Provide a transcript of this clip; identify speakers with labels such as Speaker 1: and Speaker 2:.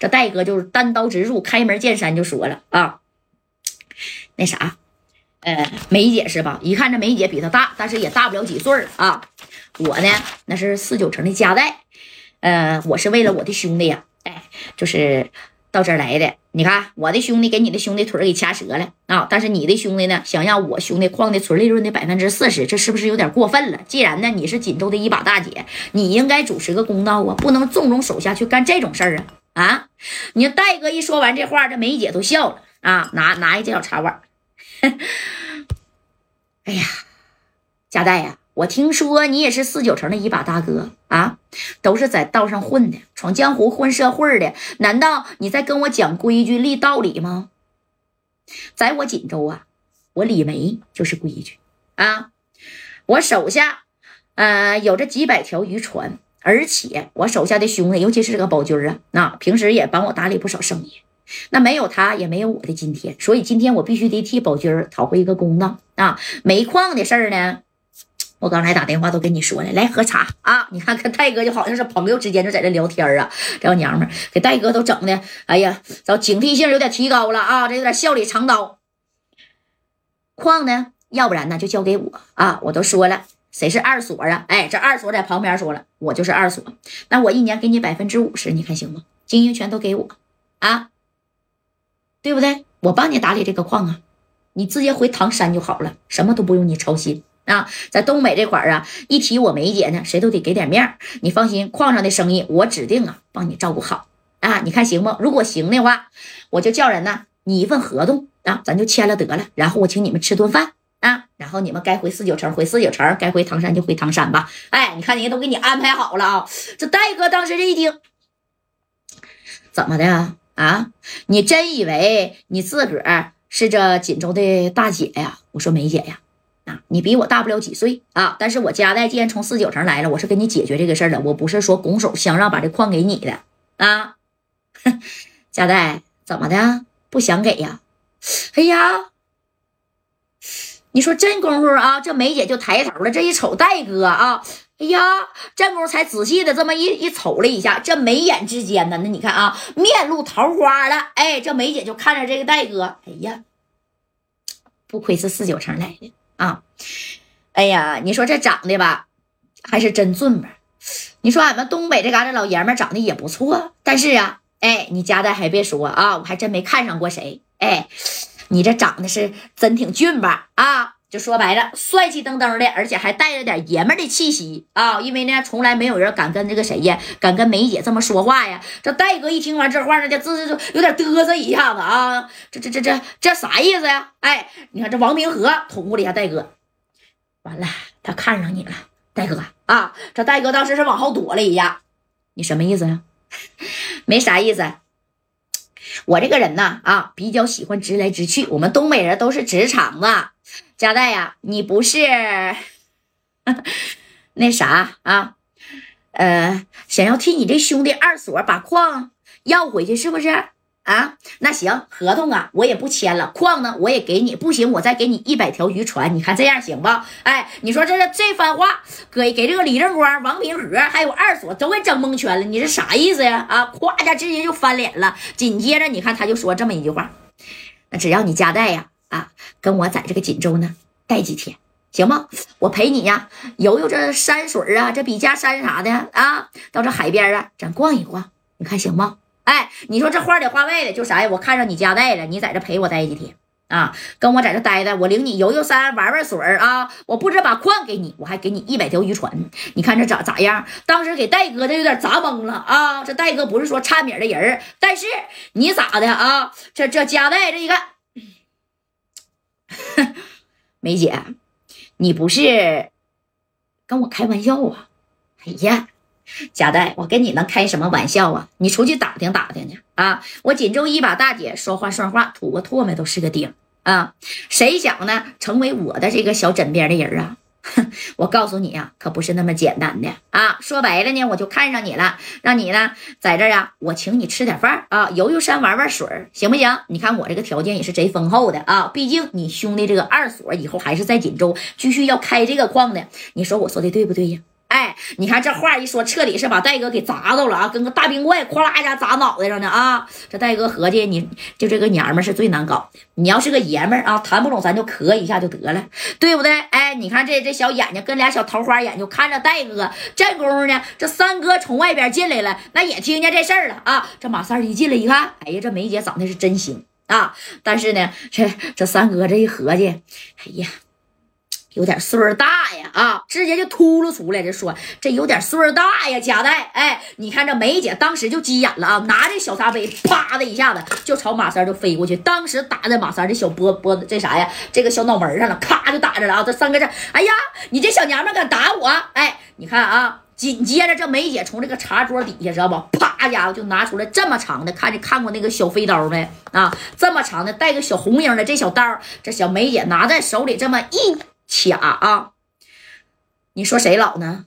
Speaker 1: 这戴哥就是单刀直入，开门见山就说了啊，那啥，呃，梅姐是吧？一看这梅姐比他大，但是也大不了几岁啊。我呢，那是四九城的家代，呃，我是为了我的兄弟呀，哎，就是到这儿来的。你看，我的兄弟给你的兄弟腿给掐折了啊！但是你的兄弟呢，想让我兄弟矿的纯利润的百分之四十，这是不是有点过分了？既然呢你是锦州的一把大姐，你应该主持个公道啊，不能纵容手下去干这种事儿啊！啊！你戴哥一说完这话，这梅姐都笑了啊，拿拿一这小茶碗，哎呀，佳代呀！我听说你也是四九城的一把大哥啊，都是在道上混的，闯江湖、混社会的。难道你在跟我讲规矩、立道理吗？在我锦州啊，我李梅就是规矩啊。我手下呃有着几百条渔船，而且我手下的兄弟，尤其是这个宝军啊，那平时也帮我打理不少生意。那没有他，也没有我的今天。所以今天我必须得替宝军讨回一个公道啊！煤矿的事儿呢？我刚才打电话都跟你说了，来喝茶啊！你看跟戴哥就好像是朋友之间就在这聊天啊，这老娘们给戴哥都整的，哎呀，找警惕性有点提高了啊，这有点笑里藏刀。矿呢，要不然呢就交给我啊！我都说了，谁是二所啊？哎，这二所在旁边说了，我就是二所。那我一年给你百分之五十，你看行吗？经营权都给我啊，对不对？我帮你打理这个矿啊，你直接回唐山就好了，什么都不用你操心。啊，在东北这块儿啊，一提我梅姐呢，谁都得给点面你放心，矿上的生意我指定啊帮你照顾好啊。你看行不？如果行的话，我就叫人呢拟一份合同啊，咱就签了得了。然后我请你们吃顿饭啊，然后你们该回四九城回四九城，该回唐山就回唐山吧。哎，你看人家都给你安排好了啊。这戴哥当时这一听，怎么的啊？啊你真以为你自个儿是这锦州的大姐呀？我说梅姐呀。啊你比我大不了几岁啊！但是我家代既然从四九城来了，我是跟你解决这个事儿的，我不是说拱手相让把这矿给你的啊！家代怎么的不想给呀？哎呀，你说真功夫啊，这梅姐就抬头了，这一瞅戴哥啊，哎呀，这功夫才仔细的这么一一瞅了一下，这眉眼之间呢，那你看啊，面露桃花了。哎，这梅姐就看着这个戴哥，哎呀，不愧是四九城来的。啊，哎呀，你说这长得吧，还是真俊吧？你说俺们东北这嘎达老爷们长得也不错，但是啊，哎，你家的还别说啊，我还真没看上过谁。哎，你这长得是真挺俊吧？啊，就说白了，帅气登登的，而且还带着点爷们的气息啊。因为呢，从来没有人敢跟这个谁呀，敢跟梅姐这么说话呀。这戴哥一听完这话，那就这这有点嘚瑟一下子啊。这这这这这啥意思呀？哎，你看这王明和捅咕了一下戴哥，完了，他看上你了，戴哥啊。这戴哥当时是往后躲了一下，你什么意思呀？没啥意思。我这个人呢，啊，比较喜欢直来直去。我们东北人都是直肠子。佳代呀，你不是 那啥啊？呃，想要替你这兄弟二所把矿要回去，是不是？啊，那行，合同啊，我也不签了。矿呢，我也给你，不行，我再给你一百条渔船。你看这样行不？哎，你说这这番话，给给这个李正光、王平和还有二所都给整蒙圈了。你是啥意思呀？啊，咵一下直接就翻脸了。紧接着，你看他就说这么一句话：那只要你家代呀，啊，跟我在这个锦州呢待几天，行吗？我陪你呀游游这山水啊，这笔架山啥的啊，到这海边啊，咱逛一逛，你看行吗？哎，你说这话里话外的就啥呀？我看上你家代了，你在这陪我待几天啊？跟我在这待待，我领你游游山，玩玩水啊！我不止把矿给你，我还给你一百条渔船。你看这咋咋样？当时给戴哥他有点砸懵了啊！这戴哥不是说差米的人但是你咋的啊？这这家代这一看，梅姐，你不是跟我开玩笑啊？哎呀！贾代，我跟你能开什么玩笑啊？你出去打听打听去啊！我锦州一把大姐，说话算话，吐个唾沫都是个钉啊！谁想呢，成为我的这个小枕边的人啊？哼，我告诉你啊，可不是那么简单的啊！说白了呢，我就看上你了，让你呢在这儿啊，我请你吃点饭啊，游游山，玩玩水，行不行？你看我这个条件也是贼丰厚的啊！毕竟你兄弟这个二所以后还是在锦州继续要开这个矿的，你说我说的对不对呀？哎，你看这话一说，彻底是把戴哥给砸到了啊，跟个大冰块，咵啦一下砸脑袋上呢啊！这戴哥合计，你就这个娘们是最难搞。你要是个爷们儿啊，谈不拢咱就磕一下就得了，对不对？哎，你看这这小眼睛跟俩小桃花眼就看着戴哥。这功夫呢，这三哥从外边进来了，那也听见这事儿了啊。这马三一进来一看，哎呀，这梅姐长得是真行啊！但是呢，这这三哥这一合计，哎呀。有点岁数大呀，啊，直接就秃噜出来，就说这有点岁数大呀，贾代，哎，你看这梅姐当时就急眼了啊，拿着小茶杯，啪的一下子就朝马三就飞过去，当时打在马三这小脖脖子这啥呀，这个小脑门上了，咔就打着了啊，这三个这，哎呀，你这小娘们敢打我，哎，你看啊，紧接着这梅姐从这个茶桌底下知道不，啪家伙就拿出来这么长的，看见看过那个小飞刀没啊？这么长的带个小红缨的这小刀，这小梅姐拿在手里这么一。卡啊！你说谁老呢？